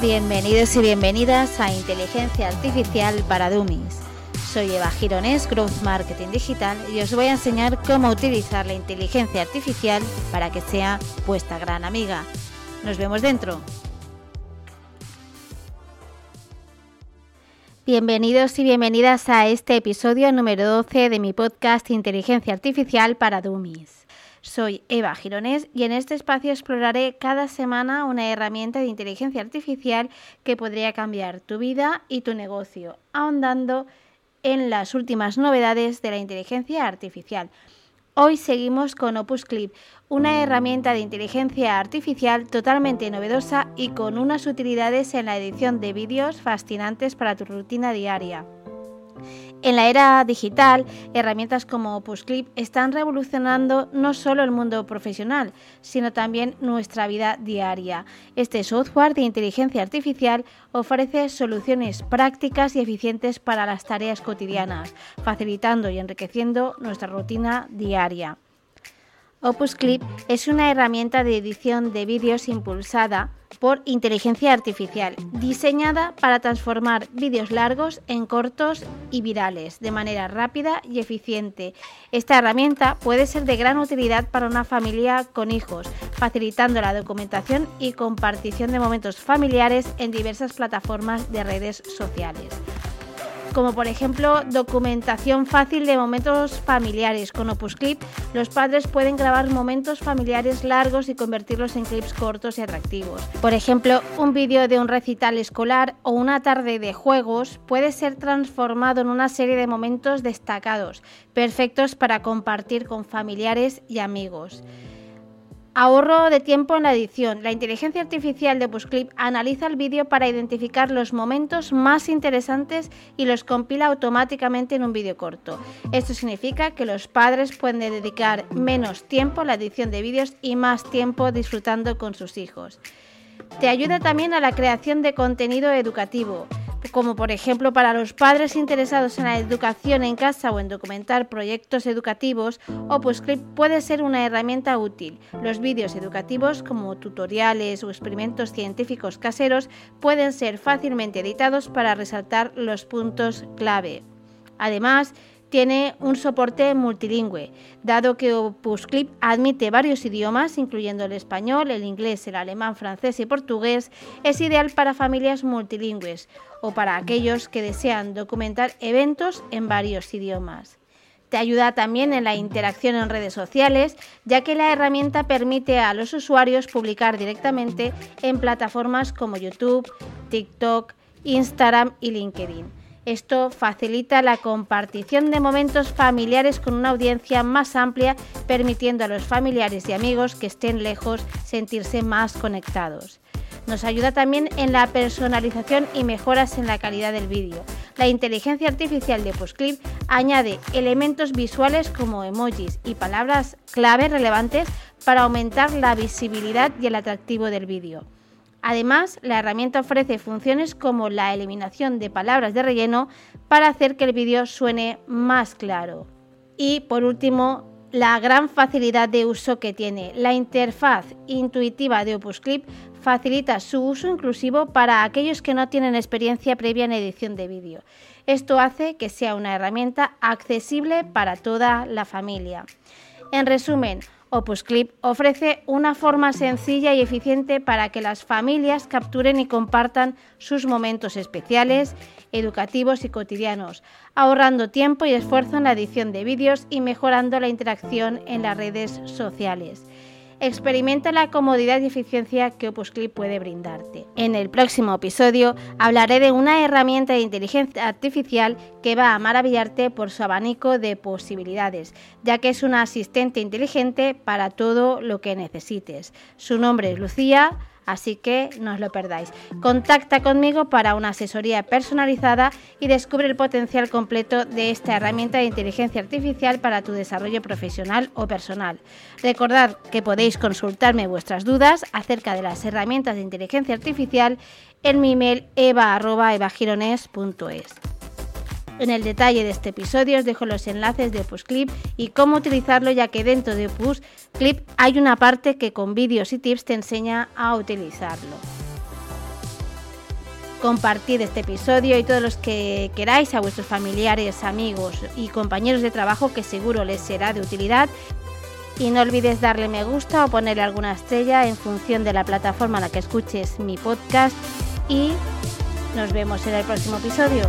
Bienvenidos y bienvenidas a Inteligencia Artificial para Dummies. Soy Eva Gironés, Growth Marketing Digital, y os voy a enseñar cómo utilizar la inteligencia artificial para que sea vuestra gran amiga. Nos vemos dentro. Bienvenidos y bienvenidas a este episodio número 12 de mi podcast Inteligencia Artificial para Dummies. Soy Eva Gironés y en este espacio exploraré cada semana una herramienta de inteligencia artificial que podría cambiar tu vida y tu negocio, ahondando en las últimas novedades de la inteligencia artificial. Hoy seguimos con Opus Clip, una herramienta de inteligencia artificial totalmente novedosa y con unas utilidades en la edición de vídeos fascinantes para tu rutina diaria. En la era digital, herramientas como Opus Clip están revolucionando no solo el mundo profesional, sino también nuestra vida diaria. Este software de inteligencia artificial ofrece soluciones prácticas y eficientes para las tareas cotidianas, facilitando y enriqueciendo nuestra rutina diaria. Opus Clip es una herramienta de edición de vídeos impulsada por inteligencia artificial, diseñada para transformar vídeos largos en cortos y virales de manera rápida y eficiente. Esta herramienta puede ser de gran utilidad para una familia con hijos, facilitando la documentación y compartición de momentos familiares en diversas plataformas de redes sociales como por ejemplo documentación fácil de momentos familiares. Con Opus Clip, los padres pueden grabar momentos familiares largos y convertirlos en clips cortos y atractivos. Por ejemplo, un vídeo de un recital escolar o una tarde de juegos puede ser transformado en una serie de momentos destacados, perfectos para compartir con familiares y amigos. Ahorro de tiempo en la edición. La inteligencia artificial de Busclip analiza el vídeo para identificar los momentos más interesantes y los compila automáticamente en un vídeo corto. Esto significa que los padres pueden dedicar menos tiempo a la edición de vídeos y más tiempo disfrutando con sus hijos. Te ayuda también a la creación de contenido educativo como por ejemplo para los padres interesados en la educación en casa o en documentar proyectos educativos, OpusClip puede ser una herramienta útil. Los vídeos educativos, como tutoriales o experimentos científicos caseros, pueden ser fácilmente editados para resaltar los puntos clave. Además, tiene un soporte multilingüe, dado que OpusClip admite varios idiomas, incluyendo el español, el inglés, el alemán, francés y portugués, es ideal para familias multilingües o para aquellos que desean documentar eventos en varios idiomas. Te ayuda también en la interacción en redes sociales, ya que la herramienta permite a los usuarios publicar directamente en plataformas como YouTube, TikTok, Instagram y LinkedIn. Esto facilita la compartición de momentos familiares con una audiencia más amplia, permitiendo a los familiares y amigos que estén lejos sentirse más conectados. Nos ayuda también en la personalización y mejoras en la calidad del vídeo. La inteligencia artificial de Postclip añade elementos visuales como emojis y palabras clave relevantes para aumentar la visibilidad y el atractivo del vídeo. Además, la herramienta ofrece funciones como la eliminación de palabras de relleno para hacer que el vídeo suene más claro. Y por último, la gran facilidad de uso que tiene. La interfaz intuitiva de Opus Clip facilita su uso inclusivo para aquellos que no tienen experiencia previa en edición de vídeo. Esto hace que sea una herramienta accesible para toda la familia. En resumen, Opus Clip ofrece una forma sencilla y eficiente para que las familias capturen y compartan sus momentos especiales, educativos y cotidianos, ahorrando tiempo y esfuerzo en la edición de vídeos y mejorando la interacción en las redes sociales. Experimenta la comodidad y eficiencia que Opus Clip puede brindarte. En el próximo episodio hablaré de una herramienta de inteligencia artificial que va a maravillarte por su abanico de posibilidades, ya que es una asistente inteligente para todo lo que necesites. Su nombre es Lucía así que no os lo perdáis. Contacta conmigo para una asesoría personalizada y descubre el potencial completo de esta herramienta de inteligencia artificial para tu desarrollo profesional o personal. Recordad que podéis consultarme vuestras dudas acerca de las herramientas de inteligencia artificial en mi email eva.evagirones.es. En el detalle de este episodio os dejo los enlaces de Opus Clip y cómo utilizarlo ya que dentro de Opus Clip hay una parte que con vídeos y tips te enseña a utilizarlo. Compartid este episodio y todos los que queráis a vuestros familiares, amigos y compañeros de trabajo que seguro les será de utilidad. Y no olvides darle me gusta o ponerle alguna estrella en función de la plataforma en la que escuches mi podcast. Y nos vemos en el próximo episodio.